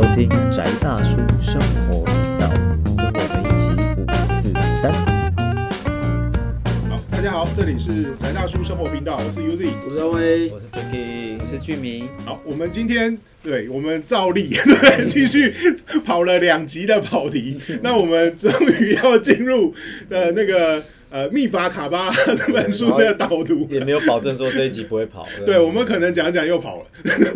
收听宅大叔生活频道，跟我们一起五四三。好，大家好，这里是宅大叔生活频道，我是 Uzi。吴兆威，我是 Jacky，我是俊明，好，我们今天对我们照例 对继续跑了两集的跑题，那我们终于要进入呃那个呃《秘法卡巴拉 》这本书的导读。也没有保证说这一集不会跑。对，我们可能讲一讲又跑了。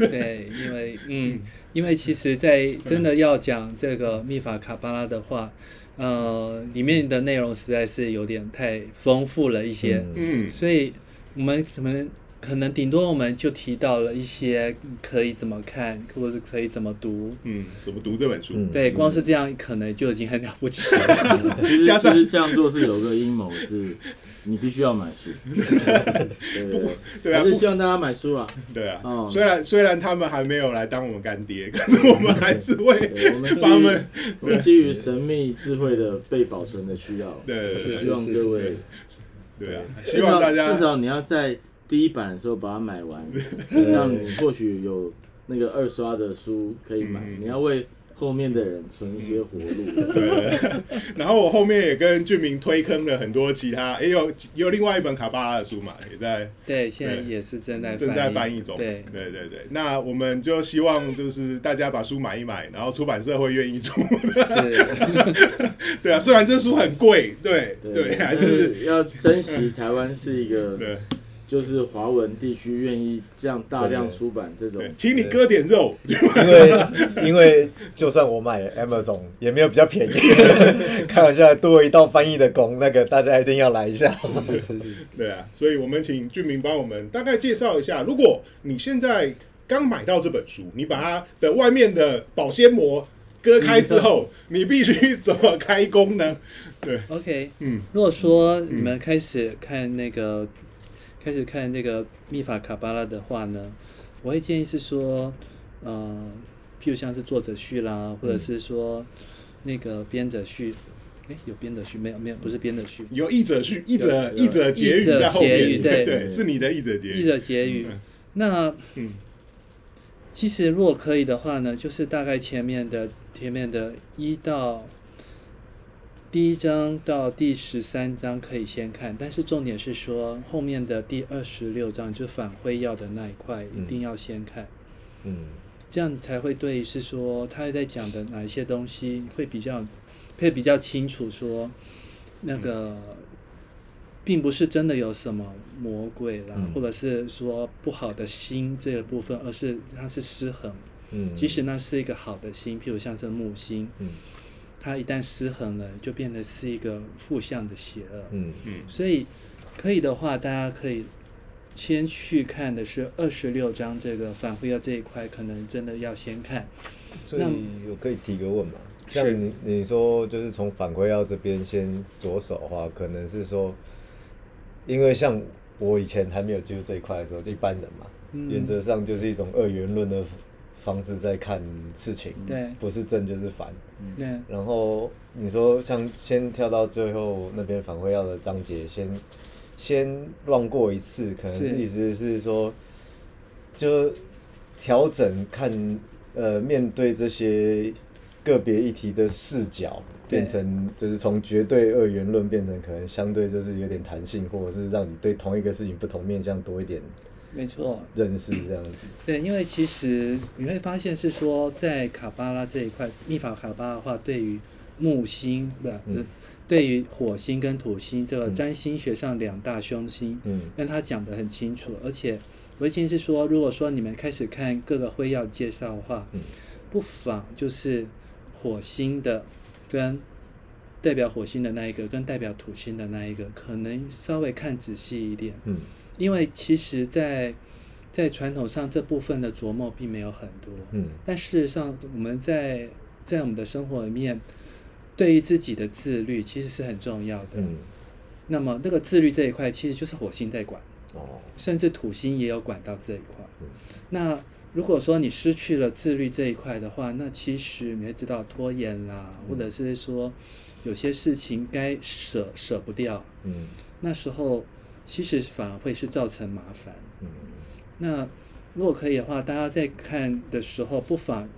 对，因为嗯，因为其实，在真的要讲这个密法卡巴拉的话，呃，里面的内容实在是有点太丰富了一些，嗯，所以我们怎么可能顶多我们就提到了一些可以怎么看，或者是可以怎么读。嗯，怎么读这本书？嗯对，光是这样可能就已经很了不起了。其 实加上其实这样做是有个阴谋，是你必须要买书。对对还是希望大家买书啊。对啊，哦虽然虽然他们还没有来当我们干爹，可是我们还是会对我们。我们基于神秘智慧的被保存的需要，对希望各位对啊，希望大家至少你要在第一版的时候把它买完，让你或许有那个二刷的书可以买。嗯你要为后面的人存一些活路。对，然后我后面也跟俊明推坑了很多其他，也有也有另外一本卡巴拉的书嘛，也在对，现在也是正在正在翻译中。对，对对对，那我们就希望就是大家把书买一买，然后出版社会愿意出。是，对啊，虽然这书很贵，对对，还是要珍惜台湾是一个对就是华文地区愿意这样大量出版这种对，请你割点肉。因为 因为就算我买 Amazon 也没有比较便宜，开玩笑，多了一道翻译的工，那个大家一定要来一下。是是是。对啊，所以我们请俊明帮我们大概介绍一下，如果你现在刚买到这本书，你把它的外面的保鲜膜割开之后，你必须怎么开工呢？对，OK，嗯如果说你们开始看那个，开始看这个密法卡巴拉的话呢，我会建议是说，呃，譬如像是作者序啦，或者是说那个编者序，诶，有编者序？没有？没有，不是编者序，有译者序、译者、有译者结语在后面，对。对，是你的译者结语。译者结语。嗯。那嗯。其实如果可以的话呢，就是大概前面的前面的一到第一章到第十三章可以先看，但是重点是说后面的第二十六章就反辉耀的那一块一定要先看，嗯这样子才会对是说他在讲的哪一些东西会比较会比较清楚说那个。并不是真的有什么魔鬼啦，嗯或者是说不好的心这个部分，而是它是失衡。嗯，即使那是一个好的心，譬如像是木星，嗯它一旦失衡了，就变得是一个负向的邪恶。嗯嗯所以可以的话，大家可以先去看的是二十六章这个反馈要这一块，可能真的要先看。所以我可以提个问嘛？像你你说就是从反馈要这边先着手的话，可能是说，因为像我以前还没有接触这一块的时候，一般人嘛，嗯原则上就是一种二元论的方式在看事情，对。不是正就是反。对。然后你说像先跳到最后那边反馈要的章节，先先乱过一次，可能是是。意思是说，就调整看呃面对这些个别议题的视角，变成就是从绝对二元论变成可能相对就是有点弹性，或者是让你对同一个事情不同面向多一点没错。认识这样子。对，因为其实你会发现是说，在卡巴拉这一块，密法卡巴拉的话，对于木星的，对于火星跟土星这个嗯。占星学上两大凶星，嗯。跟他讲得很清楚，而且我的建议是说，如果说你们开始看各个会要介绍的话，嗯。不妨就是火星的跟代表火星的那一个，跟代表土星的那一个，可能稍微看仔细一点，嗯因为其实在，在传统上这部分的琢磨并没有很多，嗯但事实上我们在在我们的生活里面，对于自己的自律其实是很重要的。嗯那么这个自律这一块，其实就是火星在管。哦甚至土星也有管到这一块嗯。那如果说你失去了自律这一块的话，那其实你会知道拖延啦，或者是说有些事情该舍舍不掉，嗯那时候其实反而会是造成麻烦。嗯。那如果可以的话，大家在看的时候，不妨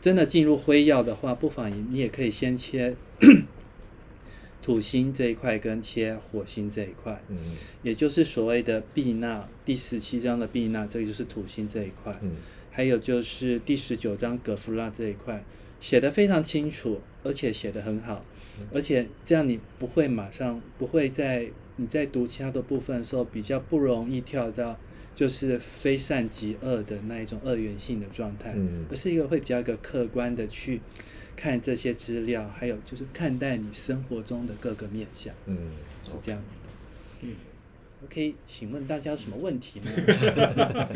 真的进入辉耀的话，不妨你也可以先切 土星这一块跟切火星这一块，嗯。也就是所谓的避纳第十七章的避纳，这个就是土星这一块。嗯。还有就是第十九章葛弗拉这一块写的非常清楚，而且写的很好，而且这样你不会马上不会在你在读其他的部分的时候比较不容易跳到就是非善即恶的那一种二元性的状态，嗯而是一个会比较一个客观的去看这些资料，还有就是看待你生活中的各个面向，嗯，是这样子的。嗯 OK，请问大家有什么问题吗？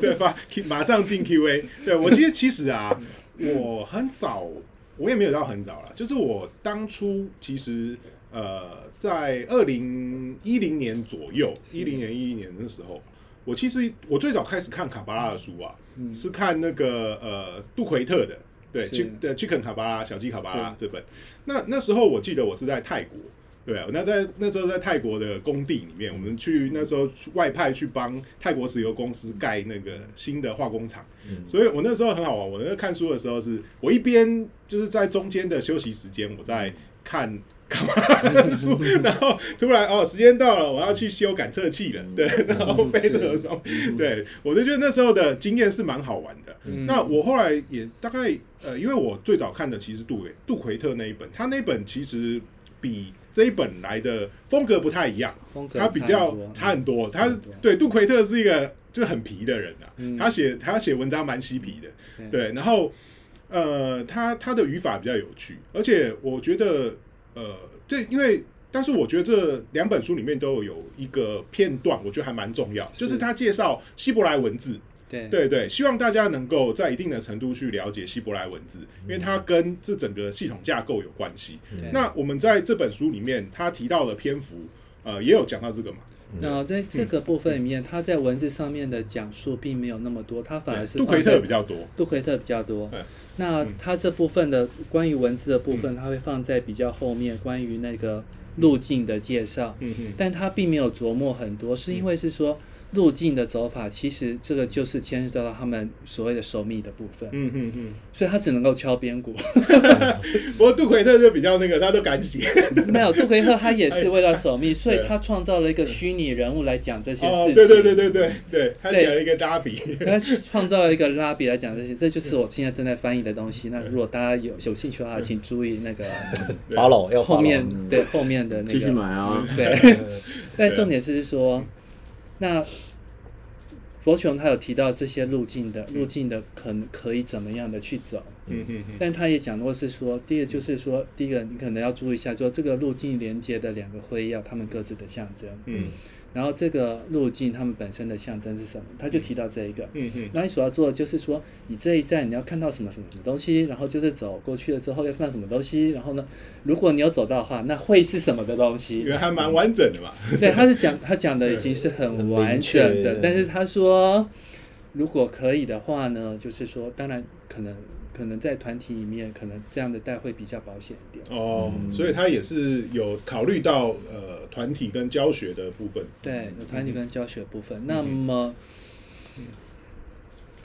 对吧？马上进 Q&A。对我其实其实啊，我很早，我也没有到很早了，就是我当初其实呃，在二零一零年左右，一零年一一年的时候，我其实我最早开始看卡巴拉的书啊，嗯是看那个呃杜奎特的，对去的 Chicken 卡巴拉小鸡卡巴拉这本。那那时候我记得我是在泰国。对啊，那在那时候在泰国的工地里面，我们去那时候去外派去帮泰国石油公司盖那个新的化工厂，嗯所以我那时候很好玩。我那个看书的时候是，我一边就是在中间的休息时间，我在看看完书，然后突然哦，时间到了，我要去修感测器了，对，然后背着盒装，对我就觉得那时候的经验是蛮好玩的。嗯。那我后来也大概呃，因为我最早看的其实杜维杜奎特那一本，他那本其实比这一本来的风格不太一样，风格他比较差很多。他对杜奎特是一个就很皮的人啊，嗯他写他写文章蛮嬉皮的，对。对，然后呃，他他的语法比较有趣，而且我觉得呃，对，因为但是我觉得这两本书里面都有一个片段，我觉得还蛮重要，就是他介绍希伯来文字。对对对，希望大家能够在一定的程度去了解希伯来文字，因为它跟这整个系统架构有关系。对那我们在这本书里面，他提到的篇幅，呃，也有讲到这个嘛。那在这个部分里面，他在文字上面的讲述并没有那么多，他反而是杜奎特比较多。杜奎特比较多嗯。那他这部分的关于文字的部分，他会放在比较后面，关于那个路径的介绍。嗯嗯但他并没有琢磨很多，是因为是说路径的走法，其实这个就是牵涉到他们所谓的守密的部分，嗯嗯嗯。所以他只能够敲边鼓。不过杜奎特就比较那个，他都敢写。没有杜奎特，他也是为了守密，所以他创造了一个虚拟人物来讲这些事哦，情。对对对对对对，他写了一个拉比。他创造了一个拉比来讲这些，这就是我现在正在翻译的东西。那如果大家有有兴趣的话，请注意那个发了要后面对后面的那继续个买啊，对。但重点是说，那佛琼他有提到这些路径的路径的可可以怎么样的去走，嗯嗯嗯。但他也讲过是说，第一个就是说，第一个你可能要注意一下，说这个路径连接的两个辉耀，它们各自的象征，嗯然后这个路径他们本身的象征是什么，他就提到这一个。嗯嗯那你所要做的就是说，你这一站你要看到什么什么什么东西，然后就是走过去了之后要看到什么东西，然后呢，如果你有走到的话，那会是什么的东西因？为还蛮完整的嘛。对，他是讲他讲的已经是很完整的，但是他说，如果可以的话呢，就是说，当然可能可能在团体里面，可能这样的带会比较保险一点。哦，嗯所以他也是有考虑到呃团体跟教学的部分。对，有团体跟教学部分。嗯那么，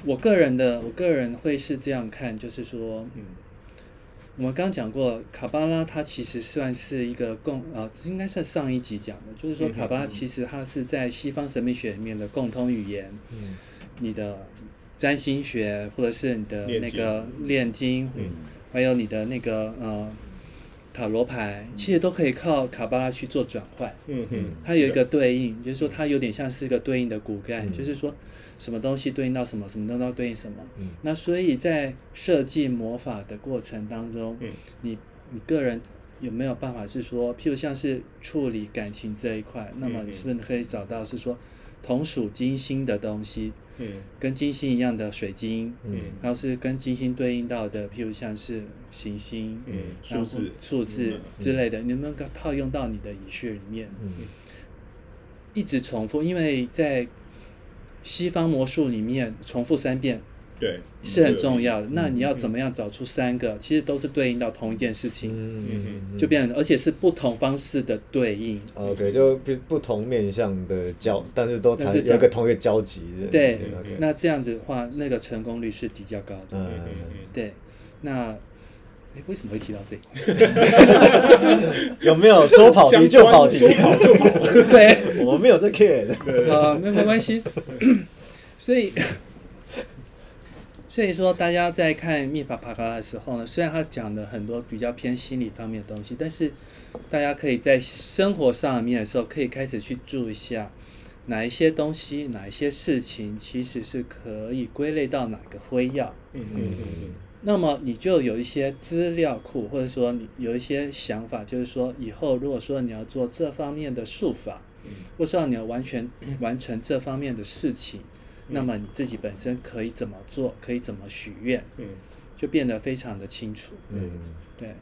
我个人的我个人会是这样看，就是说，嗯我们刚刚讲过，卡巴拉它其实算是一个共啊、应该是上一集讲的，就是说嗯卡巴拉其实它是在西方神秘学里面的共通语言，嗯你的占星学或者是你的那个炼金，嗯。还有你的那个呃塔罗牌，其实都可以靠卡巴拉去做转换。嗯嗯，它有一个对应，就是说它有点像是一个对应的骨干，嗯。就是说什么东西对应到什么，什么东西对应什么。嗯。那所以在设计魔法的过程当中，嗯。你你个人有没有办法是说，譬如像是处理感情这一块，那么是不是可以找到是说同属金星的东西，嗯。跟金星一样的水晶，嗯。然后是跟金星对应到的，譬如像是行星，嗯，数字。数字嗯。之类的，你能不能套用到你的仪式里面？嗯。一直重复，因为在西方魔术里面重复三遍对，是很重要的。嗯那你要怎么样找出三个，其实都是对应到同一件事情，嗯就变成而且是不同方式的对应。OK，就不不同面向的交，但是都才是有一个同一个交集的。对那这样子的话，那个成功率是比较高的。嗯，对，那哎为什么会提到这一块？有没有说跑题就跑题？说跑就跑。对，我没有在 care 的。呃，没没关系。所以，所以说大家在看密法帕卡拉的时候呢，虽然他讲的很多比较偏心理方面的东西，但是大家可以在生活上面的时候，可以开始去注意一下哪一些东西、哪一些事情，其实是可以归类到哪个灰药。嗯嗯嗯那么你就有一些资料库，或者说你有一些想法，就是说以后如果说你要做这方面的术法，或是要你要完全完成这方面的事情，那么你自己本身可以怎么做，可以怎么许愿，嗯，就变得非常的清楚。嗯对，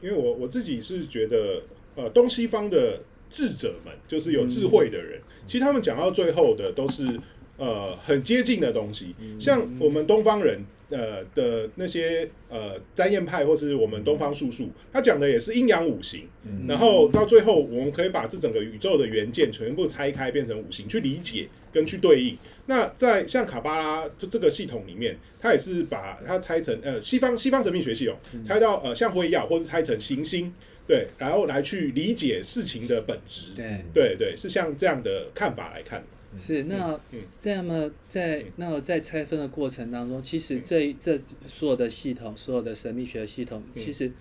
因为我我自己是觉得，呃，东西方的智者们，就是有智慧的人，其实他们讲到最后的都是呃很接近的东西，像我们东方人。呃的那些呃占验派或是我们东方术数，他讲的也是阴阳五行，然后到最后我们可以把这整个宇宙的元件全部拆开变成五行去理解跟去对应。那在像卡巴拉就这个系统里面，它也是把它拆成呃西方西方神秘学系统拆到呃像辉耀或是拆成行星，对，然后来去理解事情的本质。对，对对，是像这样的看法来看。是那嗯这么在那在拆分的过程当中，其实这这所有的系统，所有的神秘学系统，其实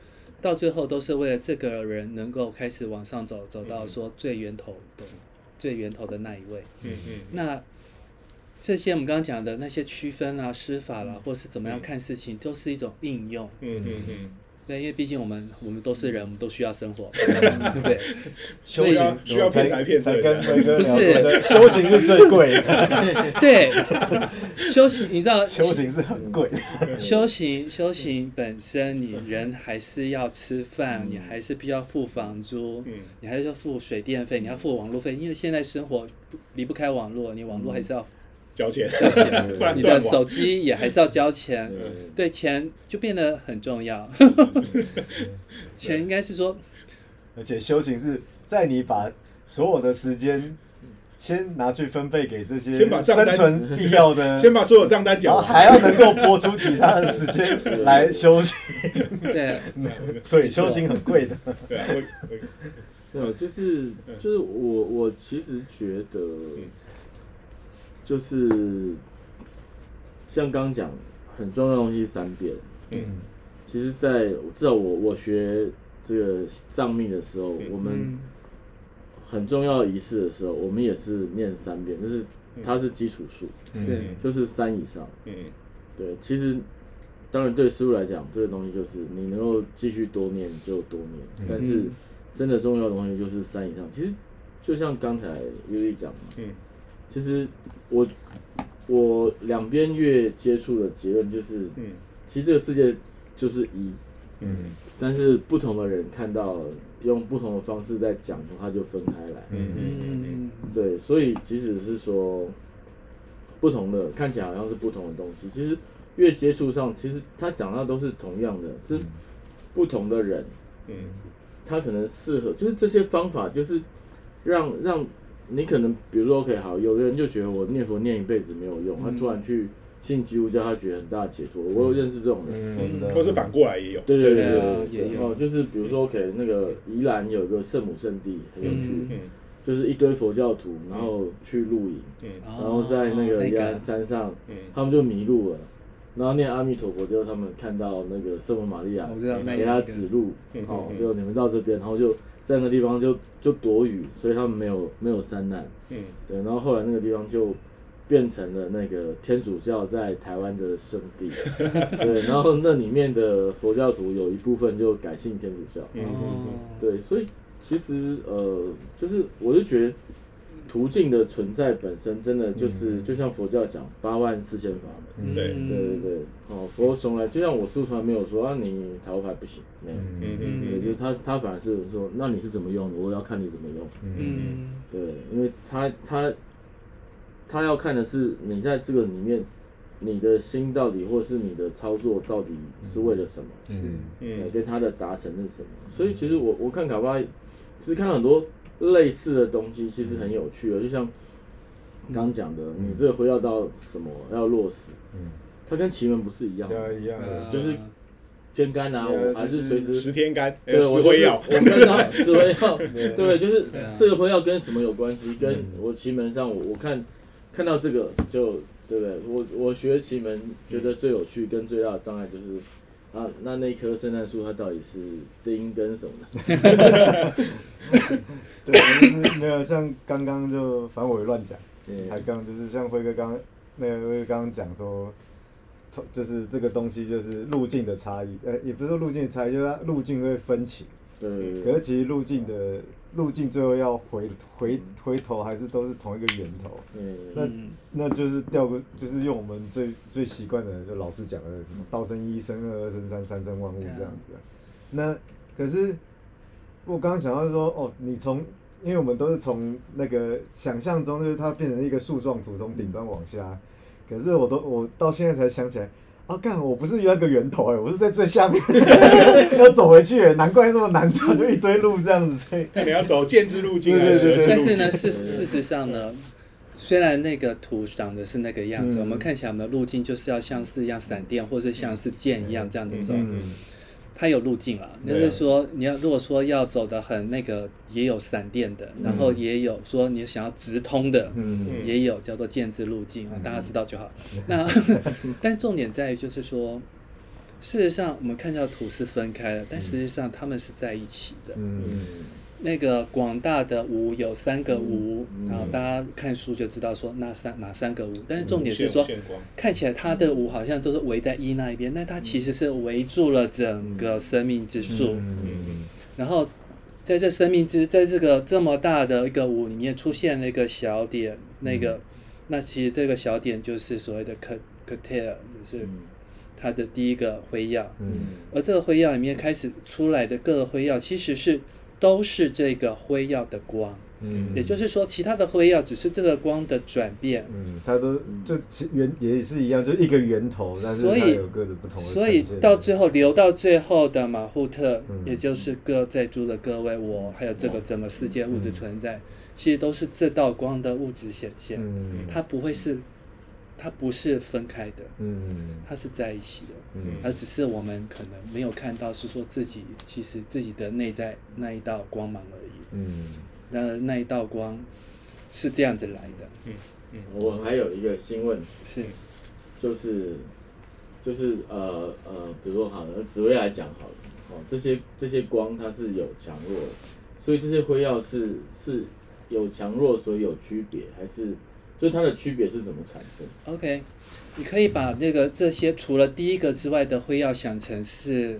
到最后都是为了这个人能够开始往上走，走到说最源头的最源头的那一位。嗯嗯。那这些我们刚刚讲的那些区分啊、施法啦，或是怎么样看事情，都是一种应用。嗯嗯嗯，对，因为毕竟我们我们都是人，我们都需要生活，对不对？修需要行需要骗财骗跟不是修行是最贵的，对，修行，你知道，修行是很贵的。修行修行本身，你人还是要吃饭，你还是必须要付房租，嗯你还是要付水电费，你要付网络费，因为现在生活不离不开网络，你网络还是要交钱，交钱，不然你的手机也还是要交钱，嗯对，钱就变得很重要。钱应该是说，而且修行是在你把所有的时间先拿去分配给这些先把生存必要的，先把所有账单然后缴完。还要能够拨出其他的时间来修行，对，所以修行很贵的。对啊，就是就是我我其实觉得，就是像刚刚讲很重要的东西三遍，嗯。其实在至少我我学这个藏密的时候，我们嗯。很重要的仪式的时候，我们也是念三遍，就是它是基础数，是，就是三以上。嗯。对，其实当然对师傅来讲，这个东西就是你能够继续多念就多念，但是真的重要的东西就是三以上。其实就像刚才尤丽讲嘛，嗯其实我我两边越接触的结论就是，嗯。其实这个世界就是一，嗯。但是不同的人看到用不同的方式在讲，它就分开来。嗯嗯嗯，对，所以即使是说不同的，看起来好像是不同的东西，其实越接触上，其实他讲到都是同样的，是不同的人，嗯。他可能适合，就是这些方法，就是让让你可能，比如说 OK 好，有的人就觉得我念佛念一辈子没有用，他突然去信基督教，他觉得很大的解脱。我有认识这种人，嗯，或是反过来也有。对对对对啊对。对，也有。哦，就是比如说 OK 那个宜兰有一个圣母圣地很有趣，嗯。就是一堆佛教徒，然后去露营，嗯。然后在那个哦宜兰山上，嗯。他们就迷路了。然后念阿弥陀佛之后，他们看到那个圣母玛利亚给他指路嗯，哦嗯，就你们到这边，然后就在那个地方就就躲雨，所以他们没有没有山难。嗯对，然后后来那个地方就变成了那个天主教在台湾的圣地。对，然后那里面的佛教徒有一部分就改信天主教。对，所以其实呃，就是我就觉得途径的存在本身真的就是，就像佛教讲八万四千法门。对嗯对对对，哦，佛从来就像我师傅从来没有说啊，你塔罗牌不行，没有。嗯对，嗯就是他他反而是说，那你是怎么用的？我要看你怎么用。嗯对，因为他他他要看的是你在这个里面你的心到底，或是你的操作到底是为了什么？嗯呃嗯跟他的达成是什么？所以其实我我看卡巴，其实看到很多类似的东西，其实很有趣的，就像刚刚讲的，你这个回要到什么要落实，嗯，它跟奇门不是一样对啊，的，一样的，呃就是天干啊，呃我还是随时十天干，对，呃，我就是石灰药，我看到石灰药，对，就是这个灰药跟什么有关系？跟嗯。我奇门上，我我看看到这个就对不对？我我学奇门觉得最有趣跟最大的障碍就是。啊，那那棵圣诞树它到底是丁跟什么的？对，就是没有像刚刚就反正我也乱讲，对还刚就是像辉哥刚那个辉哥刚刚讲说，从就是这个东西就是路径的差异，呃，也不是说路径的差异，就是它路径会分歧。对对可是其实路径的路径最后要回回回头还是都是同一个源头，那那就是调个就是用我们最最习惯的，就老师讲的什么道生一，生二，二生三，三生万物这样子啊。那可是我刚刚想到说，哦，你从因为我们都是从那个想象中，就是它变成一个树状图，从顶端往下。可是我都我到现在才想起来，啊，干，我不是那个源头哎、我是在最下面，要走回去、难怪这么难走，就一堆路这样子，所以那你要走剑之路径？但是呢，事事实上呢，虽然那个图长得是那个样子，嗯我们看起来我们的路径就是要像是一样闪电，或是像是箭一样这样子走。嗯它有路径啦，就是说你要如果说要走的很那个，也有闪电的，然后也有说你想要直通的，也有叫做建制路径啊，大家知道就好。那 但重点在于就是说，事实上我们看到图是分开的，但实际上他们是在一起的。嗯那个广大的无有三个无，嗯然后大家看书就知道说那三哪三个无，但是重点是说看起来它的无好像都是围在一那一边，那它其实是围住了整个生命之树。嗯然后在这生命之在这个这么大的一个五里面出现了一个小点，那个、那其实这个小点就是所谓的 c c t a l 就是嗯。它的第一个辉耀。嗯。而这个辉耀里面开始出来的各个辉耀，其实是都是这个辉耀的光，嗯。也就是说，其他的辉耀只是这个光的转变。嗯，它都就其源也是一样，就一个源头，但是所以它有各的不同的所以到最后留到最后的马户特，嗯。也就是各在座的各位我，还有这个整个世界物质存在，其实都是这道光的物质显现，嗯。它不会是，它不是分开的，嗯。它是在一起的。嗯。而只是我们可能没有看到，是说自己其实自己的内在那一道光芒而已。嗯。那那一道光是这样子来的，嗯嗯。我还有一个新问，是。就是就是呃呃，比如说好了，紫薇来讲好了，哦，这些这些光它是有强弱的，所以这些辉耀是是有强弱，所以有区别，还是就它的区别是怎么产生？OK。你可以把那个这些除了第一个之外的辉耀想成是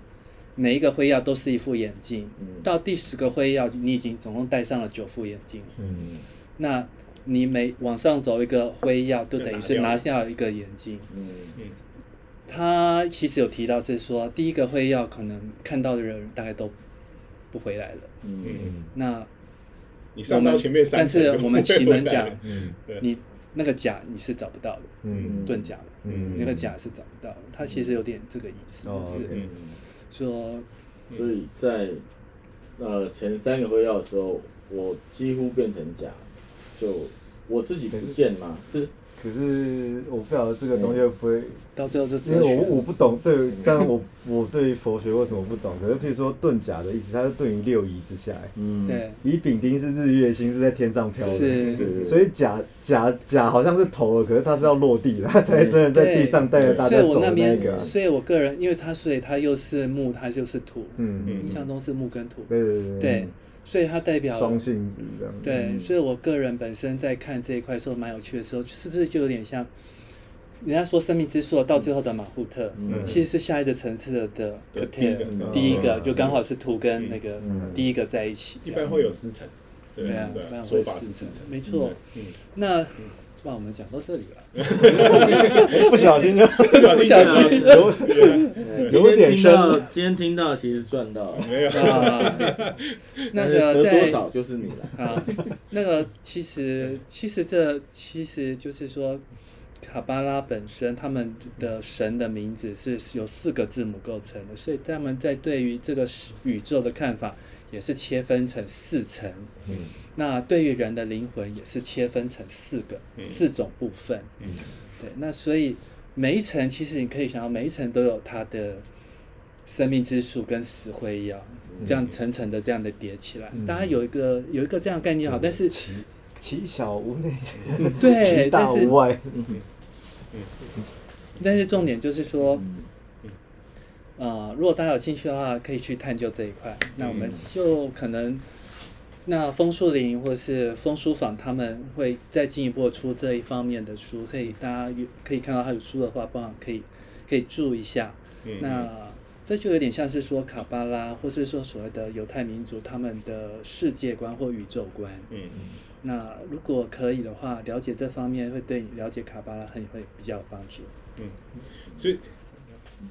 每一个辉耀都是一副眼镜，嗯到第十个辉耀你已经总共戴上了九副眼镜了。嗯那你每往上走一个辉耀，就等于是拿下一个眼镜。嗯他其实有提到，就是说第一个辉耀可能看到的人大概都不回来了。嗯嗯那你上到前面三但是我们奇门回来讲了，嗯你那个甲你是找不到的，嗯。遁甲的，嗯。那个甲是找不到的。它其实有点这个意思，哦是说所以在呃前三个徽要的时候，我几乎变成甲，就我自己不见嘛，是可是我不晓得这个东西会不会，到最后就因为哲学我我不懂，对，但我我对佛学为什么不懂？可是譬如说遁甲的意思，它是遁于六仪之下，嗯。对。乙丙丁是日月星是在天上飘的，是。对对所以甲甲甲好像是头了，可是它是要落地了，它才真的在地上带着大所以我家走的那那边，个。啊。所以我个人，因为它所以它又是木，它就是土，嗯，印象中是木跟土，对对对。对，所以它代表双性质这样。对，所以我个人本身在看这一块的时候蛮有趣的时候，是不是就有点像人家说生命之树到最后的马虎特，嗯。其实是下一个层次的的第一个嗯。第一个嗯。就刚好是图跟那个嗯。第一个在一起，一般会有四层，对对啊，对啊，一般会说法是四层。没错。嗯，那那我们讲到这里了，不小心就不小心。有有点深。听到，今天听到其实赚到了，没有，啊，那个在多少就是你了。啊，那个其实其实这其实就是说，卡巴拉本身他们的神的名字是由四个字母构成的，所以他们在对于这个宇宙的看法也是切分成四层。嗯那对于人的灵魂也是切分成四个、嗯四种部分。嗯对，那所以每一层其实你可以想到，每一层都有它的生命之树跟石灰一样，这样层层的这样的叠起来。嗯大家有一个有一个这样的概念好，但是其其小无内，对 其大无外。但是重点就是说，嗯呃，如果大家有兴趣的话，可以去探究这一块。那我们嗯就可能，那枫树林或是枫书坊，他们会再进一步出这一方面的书，可以大家有可以看到他有书的话，不妨可以可以注意一下。嗯那这就有点像是说卡巴拉，或是说所谓的犹太民族他们的世界观或宇宙观。嗯那如果可以的话，了解这方面会对你了解卡巴拉很会比较有帮助。嗯，所以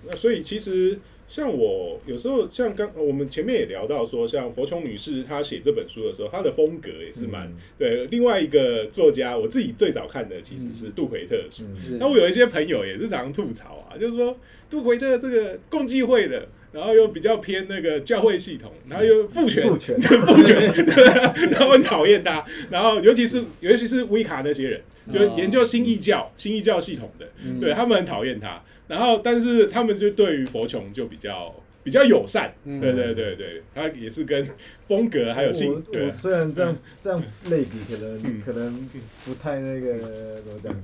那所以其实像我有时候像刚我们前面也聊到说，像佛琼女士她写这本书的时候，她的风格也是蛮、嗯对。另外一个作家，我自己最早看的其实是杜奎特的书。嗯那我有一些朋友也是常吐槽啊，就是说杜奎特这个共济会的，然后又比较偏那个教会系统，然后又父权，父权父权，对啊，然后很讨厌他，然后尤其是尤其是威卡那些人，就是研究新异教、新异教系统的，嗯对他们很讨厌他，然后但是他们就对于佛琼就比较比较友善，嗯。对对对对，他也是跟风格还有性我对。我虽然这样这样类比，可能、嗯。可能不太那个怎么讲，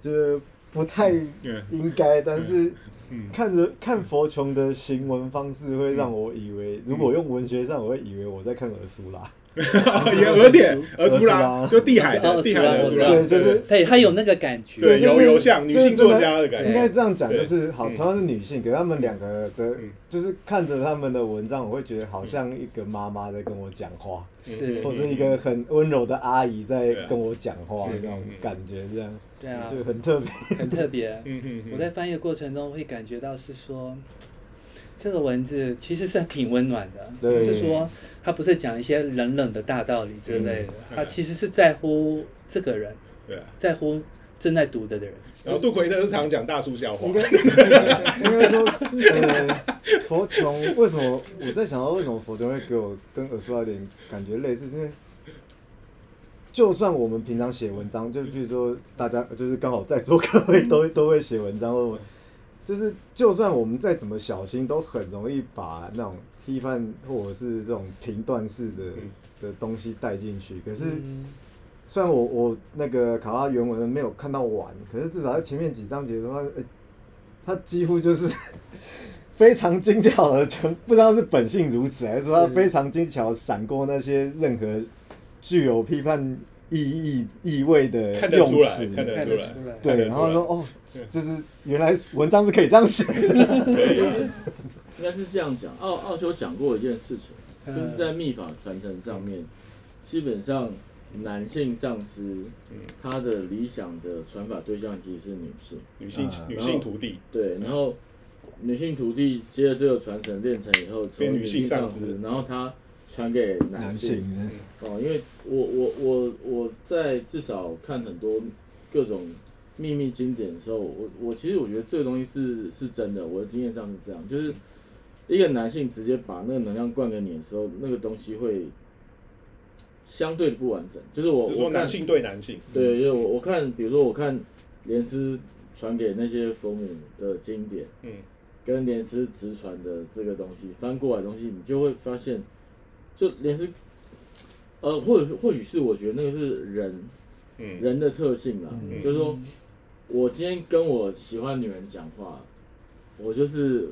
就是不太嗯应该，但是嗯。看着看佛琼的行文方式，会让我以为，如果用文学上，我会以为我在看尔苏拉。也俄点俄苏拉，就地海地海的儿苏拉，我知道对，就是对，他有那个感觉。对有有像女性作家的感觉。应该这样讲，就是好，嗯。同样是女性，可是她们两个的嗯，就是看着他们的文章，我会觉得好像一个妈妈在跟我讲话，是或是一个很温柔的阿姨在跟我讲话是那种感觉，这样对啊，就很特别。很特别。嗯嗯嗯。我在翻译的过程中会感觉到是说，这个文字其实是挺温暖的，就是说他不是讲一些冷冷的大道理之类的，嗯他其实是在乎这个人，对啊。在乎正在读的人。然后杜奎特是常讲大叔笑话应，该 应该说，呃，佛琼为什么我在想到为什么佛琼会给我跟尔苏拉有点感觉类似，是因为就算我们平常写文章，就比如说大家就是刚好在座各位都都会写文章，或就是就算我们再怎么小心，都很容易把那种批判或者是这种评断式的嗯。的东西带进去。可是嗯。虽然我我那个卡拉原文没有看到完，可是至少在前面几章节的话，呃、他几乎就是 非常精巧的全，不知道是本性如此，还是说他非常精巧地闪过那些任何具有批判意意意味的看得用出来词。看得出来看对，得出来然后说哦，就是原来文章是可以这样写的。应该是这样讲。奥奥修讲过一件事情，嗯就是在秘法传承上面，基本上男性上师嗯他的理想的传法对象其实是女性，女性啊女性徒弟，对，然后女性徒弟接了这个传承练成以后，成为女女性上师性上师，然后他传给男男性。哦，因为我我我我在至少看很多各种秘密经典的时候，我我其实我觉得这个东西是是真的，我的经验上是这样，就是一个男性直接把那个能量灌给你的时候，那个东西会相对不完整。就是我就是我说男性对男性，对，因为我我看，比如说我看莲师传给那些佛母的经典，嗯跟莲师直传的这个东西翻过来的东西，你就会发现，就连是，呃，或者或许是我觉得那个是人嗯。人的特性啦，嗯。就是说我今天跟我喜欢女人讲话，我就是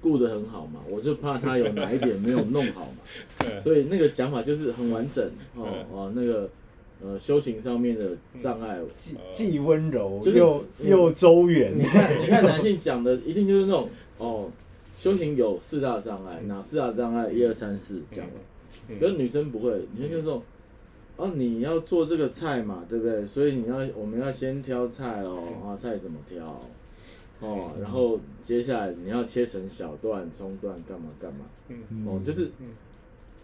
顾得很好嘛，我就怕她有哪一点没有弄好嘛，嗯所以那个讲法就是很完整哦嗯哦，那个呃修行上面的障碍，既既温柔就是又嗯又周远。你。看你看男性讲的一定就是那种哦，修行有四大障碍，哪四大障碍？一二三四讲了。嗯。可是女生不会，女生就说，哦，你要做这个菜嘛，对不对？所以你要我们要先挑菜哦，啊，菜怎么挑？哦，然后接下来你要切成小段、中段，干嘛干嘛？嗯。哦，就是嗯。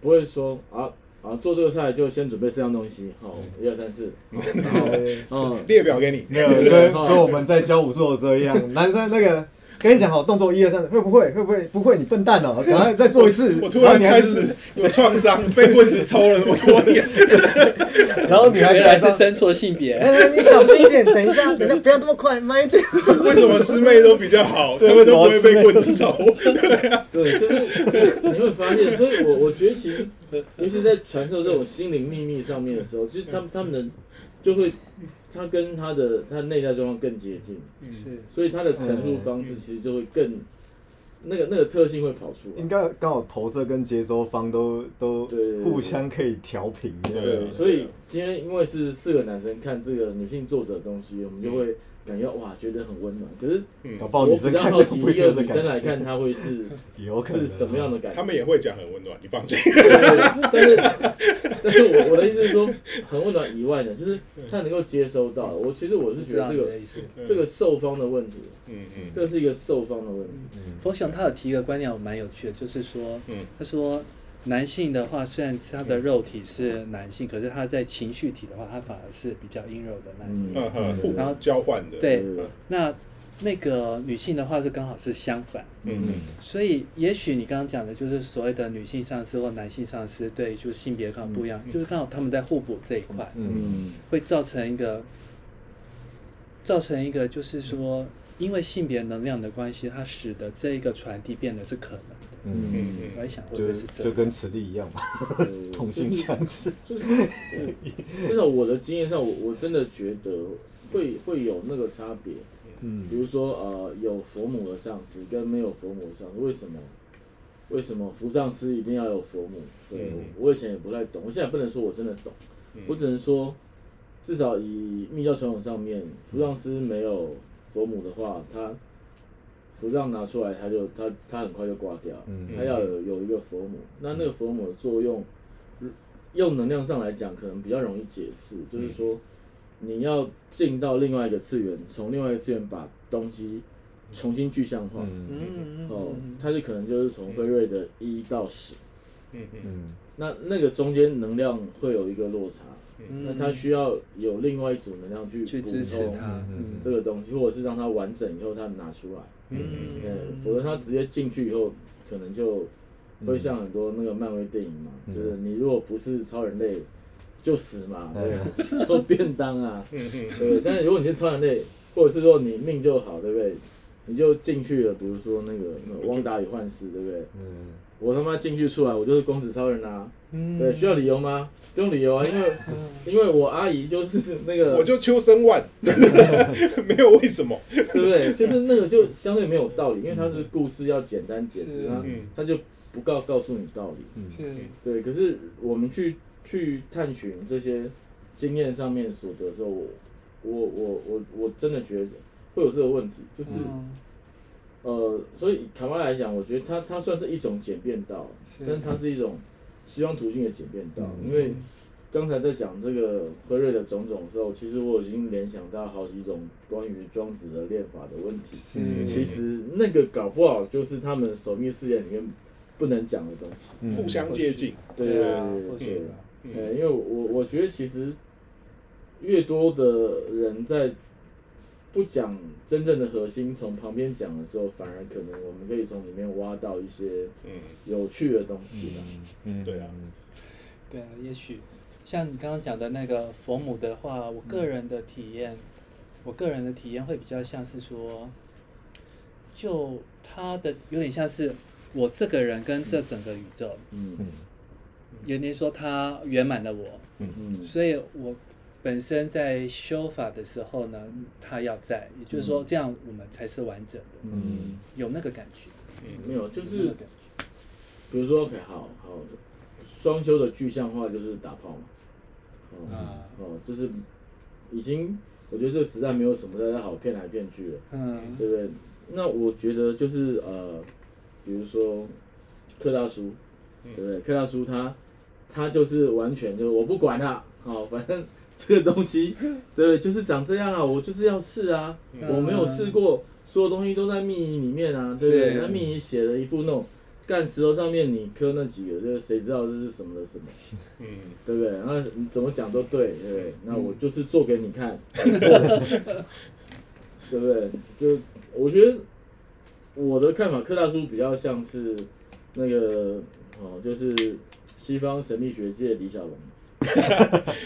不会说啊，啊，做这个菜就先准备四样东西，好，一二三四，然后嗯，列表给你，没有跟跟我们在教武术的时候一样，男生那个跟你讲好动作一二三，会不会会不会不会？你笨蛋哦，赶快再做一次。我突然开始有创伤，被棍子抽了那么多年。然后女孩子原来是生错性别。哎，你小心一点，等一下，等一下，不要那么快，慢一点。为什么师妹都比较好，他们都不会被棍子抽？对，就是你会发现，所以我我觉得其实，尤其在传授这种心灵秘密上面的时候，就是他们他们的就会，他跟他的他内在状况更接近，是所以他的陈述方式其实就会更那个那个特性会跑出来。应该刚好投射跟接收方都都对互相可以调频。对，所以今天因为是四个男生看这个女性作者的东西，我们就会感觉哇，觉得很温暖。可是搞不好我比女生看较好奇，不一个女的感觉生来看，她会是 有可能是什么样的感觉？他们也会讲很温暖，你放心。对但是，但是我 我的意思是说，很温暖以外呢，就是他能够接收到。我其实我是觉得这个。这个受方的问题，嗯嗯这是一个受方的问题。佛雄他有提一个观念，我蛮有趣的，就是说，嗯他说男性的话，虽然他的肉体是男性，可是他在情绪体的话，他反而是比较阴柔的那一面。嗯然后交换的，对对那那个女性的话是刚好是相反，嗯嗯所以也许你刚刚讲的就是所谓的女性上司或男性上司，对，就是性别刚好不一样，就是刚好他们在互补这一块，嗯嗯会造成一个造成一个就是说，因为性别能量的关系，它使得这一个传递变得是可能的。嗯，嗯我在想会不就会是这样？就跟磁力一样嘛，同性相斥。就是至少我的经验上，我我真的觉得会会有那个差别。嗯。比如说呃，有佛母的上司跟没有佛母的上司，为什么？为什么扶上司一定要有佛母？对，嗯。我以前也不太懂，我现在不能说我真的懂，嗯。我只能说，至少以密教传统上面，服上师没有佛母的话，他服杖拿出来，他就他他很快就挂掉，嗯。他要有有一个佛母，那那个佛母的作用，用能量上来讲，可能比较容易解释，就是说，你要进到另外一个次元，从另外一个次元把东西重新具象化，嗯。嗯哦，它就可能就是从辉瑞的一到十，嗯。嗯嗯。那那个中间能量会有一个落差，嗯。那它需要有另外一组能量去支持充它，嗯嗯这个东西，或者是让它完整以后它拿出来，嗯嗯，否则它直接进去以后，可能就会像很多那个漫威电影嘛，嗯。就是你如果不是超人类，就死嘛，嗯对，就便当啊，嗯嗯对。但是如果你是超人类，或者是说你命就好，对不对？你就进去了，比如说那个那个汪达与幻视，对不对？嗯我他妈进去出来，我就是公子超人啊！嗯对，需要理由吗？不用理由啊，因为因为我阿姨就是那个，我就秋生万，没有为什么，对不对？就是那个就相对没有道理，因为它是故事要简单解释，是它嗯它就不告告诉你道理。嗯是对，可是我们去去探寻这些经验上面所得的时候，我我我我我真的觉得会有这个问题，就是、嗯。呃，所以卡巴来讲，我觉得它它算是一种简便道，是。但是它是一种西方途径的简便道，嗯。因为刚才在讲这个辉瑞的种种的时候，其实我已经联想到好几种关于庄子的练法的问题。嗯其实那个搞不好就是他们守密世界里面不能讲的东西。嗯。互相接近，对对啊，或对嗯。对，因为我我觉得其实越多的人在不讲真正的核心，从旁边讲的时候，反而可能我们可以从里面挖到一些嗯。有趣的东西吧。嗯对啊。对啊，也许像你刚刚讲的那个佛母的话，我个人的体验，我个人的体验会比较像是说，就他的有点像是我这个人跟这整个宇宙，嗯。嗯有点说他圆满了我，嗯。嗯。所以我本身在修法的时候呢，他要在，也就是说这样我们才是完整的，嗯，有那个感觉，嗯没有，就是比如说，OK，好好，双修的具象化就是打炮嘛。哦、啊。哦，就是已经，我觉得这个时代没有什么大家好骗来骗去的，嗯。对不对？那我觉得就是呃，比如说柯大叔，对不对？柯大叔他他就是完全就是我不管他，好、反正这个东西，对，就是长这样啊，我就是要试啊，我没有试过，所有东西都在密仪里面啊，对不对？是那密仪写了一副那种干石头上面你刻那几个，就是谁知道这是什么的什么，嗯，对不对？然后你怎么讲都对，对不对？那我就是做给你看，对不对？就我觉得我的看法，柯大叔比较像是那个哦，就是西方神秘学界的李小龙。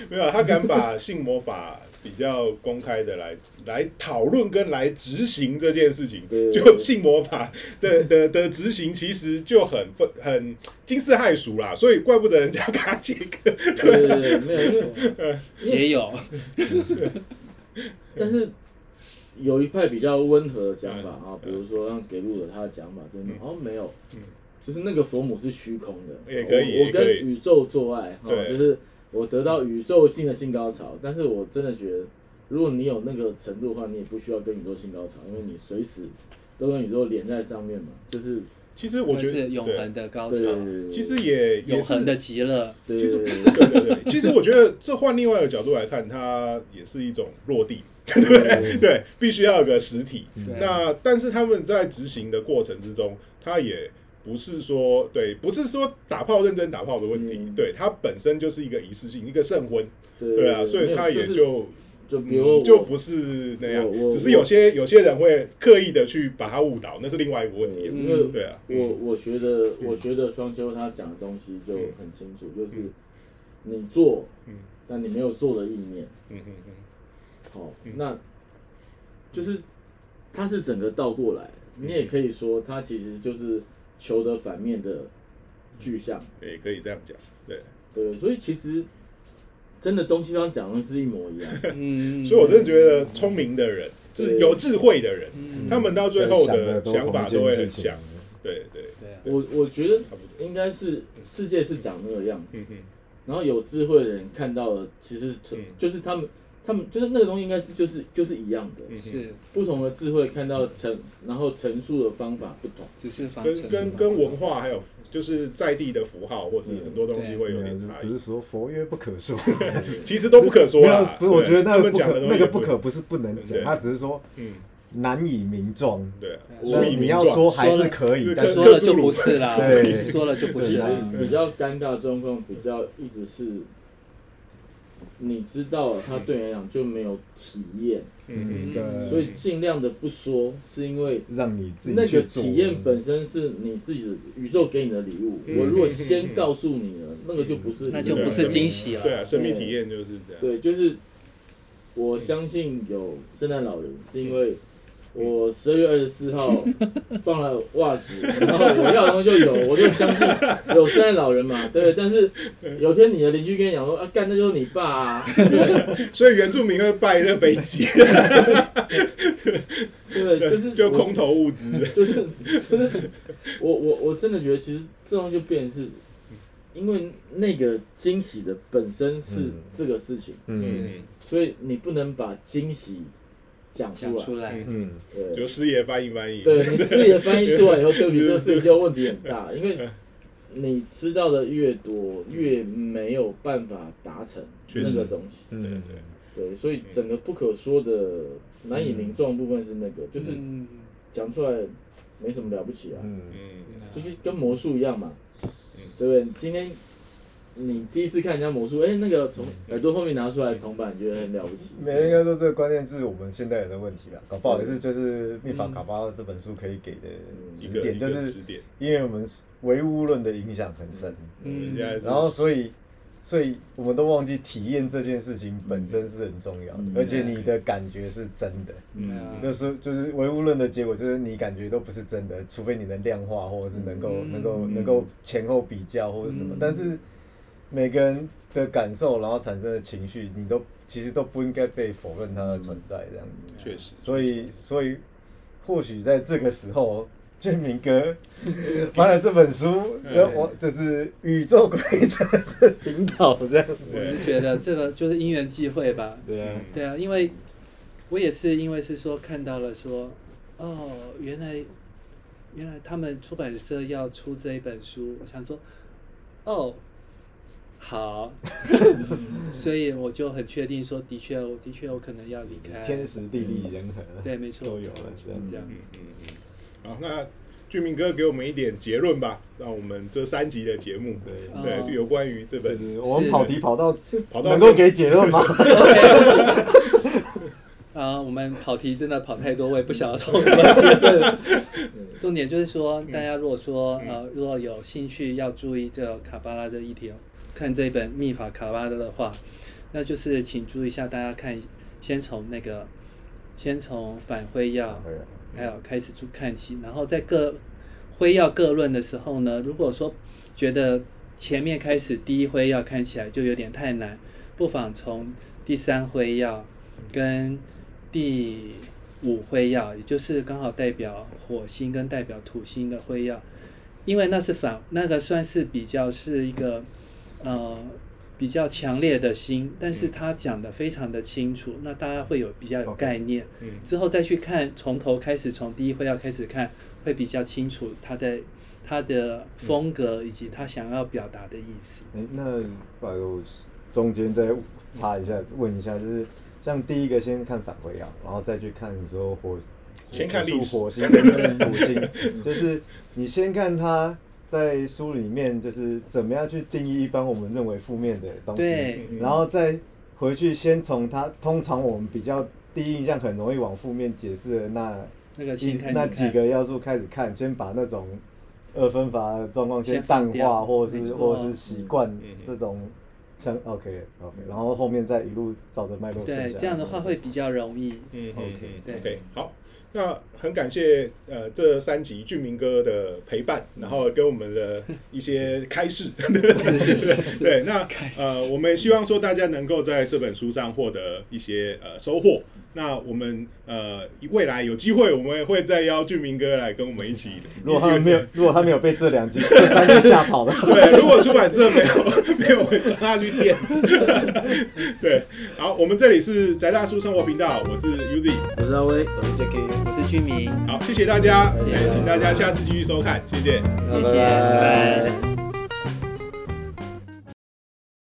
没有，他敢把性魔法比较公开的来来讨论跟来执行这件事情，对就性魔法的的的执行其实就很很惊世骇俗啦，所以怪不得人家给他切割。对。对对，没有，因为也有，但是有一派比较温和的讲法嗯啊，比如说像给路的他的讲法，真的嗯。好像没有。嗯，就是那个佛母是虚空的，也可以我我跟宇宙做爱，哈，对。就是我得到宇宙性的性高潮，但是我真的觉得，如果你有那个程度的话，你也不需要跟宇宙性高潮，因为你随时都跟宇宙连在上面嘛，就是其实我觉得是永恒，的高潮，其实也也是。永恒的极乐。对其实对对对其实我觉得这换另外一个角度来看，它也是一种落地，对对 对，必须要有个实体。那但是他们在执行的过程之中，他也不是说对，不是说打炮认真打炮的问题，嗯。对，它本身就是一个仪式性，一个圣婚，对对啊，所以他也就就。就比如嗯就不是那样只是有些有些人会刻意的去把它误导，那是另外一个问题。对啊，我我觉得，我觉得双修他讲的东西就很清楚，就是你做，嗯。但你没有做的意念，嗯嗯嗯，好，那就是它是整个倒过来，你也可以说它其实就是球的反面的具象，也可以这样讲，对。对，所以其实真的东西方讲的是一模一样，嗯，所以我真的觉得聪明的人，智有智慧的人，嗯，他们到最后的想法都会很像。对对，对啊，我我觉得差不多。应该是世界是长那个样子嗯，嗯然后有智慧的人看到了，其实嗯就是他们。他们就是那个东西，应该是就是就是一样的，嗯是，不同的智慧看到陈，然后陈述的方法不同。只是方跟跟跟文化还有就是在地的符号，或是很多东西会有点差异不是，说佛曰不可说，其实都不可说啦。不是，我觉得那他们个不可讲的那个不可，不是不能讲，他只是说嗯，难以名状。对啊，我那你要说还是可以，但是说了就不是啦，对说了就不其实是啦，比较尴尬的状况，比较一直是，你知道了，他对你来讲就没有体验，嗯对。所以尽量的不说，是因为让你自己那个体验本身是你自己的宇宙给你的礼物。嗯。我如果先告诉你了，那个就不是，那就不是惊喜了。对啊，生命体验就是这样。对，就是我相信有圣诞老人，是因为我十二月二十四号放了袜子，然后我要的东西就有，我就相信有圣诞老人嘛，对不对？但是有天你的邻居跟你讲说啊，干，那就是你爸啊，对不对所以原住民会拜那飞机，对不对？就是就空投物资。就是就是我我我真的觉得，其实这种就变成是，因为那个惊喜的本身是嗯这个事情，所以你不能把惊喜讲出来。嗯对。就师爷翻译翻译。对你师爷翻译出来以后，对不起，这个事情就问题很大，因为你知道的越多，越没有办法达成那个东西。对嗯对，对，所以整个不可说的、难以名状部分是那个，就是嗯，讲出来没什么了不起啊，嗯。嗯。就是跟魔术一样嘛。嗯，对不对？今天你第一次看人家魔术，哎，那个从耳朵后面拿出来铜板，你觉得很了不起。没人应该说这个观念是我们现代人的问题吧，搞不好也是就是《密法卡巴》这本书可以给的一个指点，就是。因为我们唯物论的影响很深，嗯然后所以所以我们都忘记体验这件事情本身是很重要的嗯，而且你的感觉是真的。嗯。啊就是就是唯物论的结果，就是你感觉都不是真的，除非你能量化，或者是能够、嗯。能够嗯能够前后比较或者什么。嗯。但是每个人的感受，然后产生的情绪，你都其实都不应该被否认它的存在，这样子。确实，所以所以或许在这个时候，俊明哥翻了这本书，嗯然后我就是宇宙规则的领导这样。我是觉得这个就是因缘际会吧。对啊，对啊，因为我也是因为是说看到了说，哦，原来原来他们出版社要出这一本书，我想说，哦，好，所以我就很确定说，的确，我的确我可能要离开。天时地利人和，对，没错，都有了就是这样嗯。嗯嗯。好，那俊明哥给我们一点结论吧，让我们这三集的节目，对，哦对，有关于这本我们跑题跑到跑到能够给结论吗？啊，我们跑题真的跑太多，我也不想要从什么结论。重点就是说，大家如果说呃，如果有兴趣要注意这卡巴拉这一题，看这本《密法卡巴拉》的话，那就是请注意一下，大家看，先从那个，先从反辉药，还有开始去看起，然后在各辉耀各论的时候呢，如果说觉得前面开始第一辉耀看起来就有点太难，不妨从第三辉耀跟第五辉耀，也就是刚好代表火星跟代表土星的辉耀，因为那是反那个算是比较是一个呃比较强烈的心，但是他讲的非常的清楚，那大家会有比较有概念。嗯。之后再去看，从头开始，从第一会要开始看，会比较清楚他的他的风格以及他想要表达的意思。哎，那不好意思我中间再插一下，问一下，就是像第一个先看返回啊，然后再去看你说火，先看历史。火星 跟土星，就是你先看它在书里面就是怎么样去定义一般我们认为负面的东西，然后再回去先从它通常我们比较第一印象很容易往负面解释的那那几个要素开始看，先把那种二分法的状况先淡化，或是没错。或是习惯嗯这种像 OK OK，然后后面再一路照着脉络。对这样的话会比较容易。嗯 OK，对。好，那很感谢呃这三集俊明哥的陪伴，然后跟我们的一些开示，是是是是对，那呃我们希望说大家能够在这本书上获得一些呃收获。那我们呃未来有机会，我们会再邀俊明哥来跟我们一起。如果他没有，如果他没有被这两集、这三集吓跑的话，对，如果出版社没有没有找他去垫，对，好，我们这里是宅大叔生活频道，我是 Uzi，我是阿威。我是 Jacky，我是居民，好，谢谢大家，谢谢哎请大家下次继续收看，谢谢。谢谢，拜拜。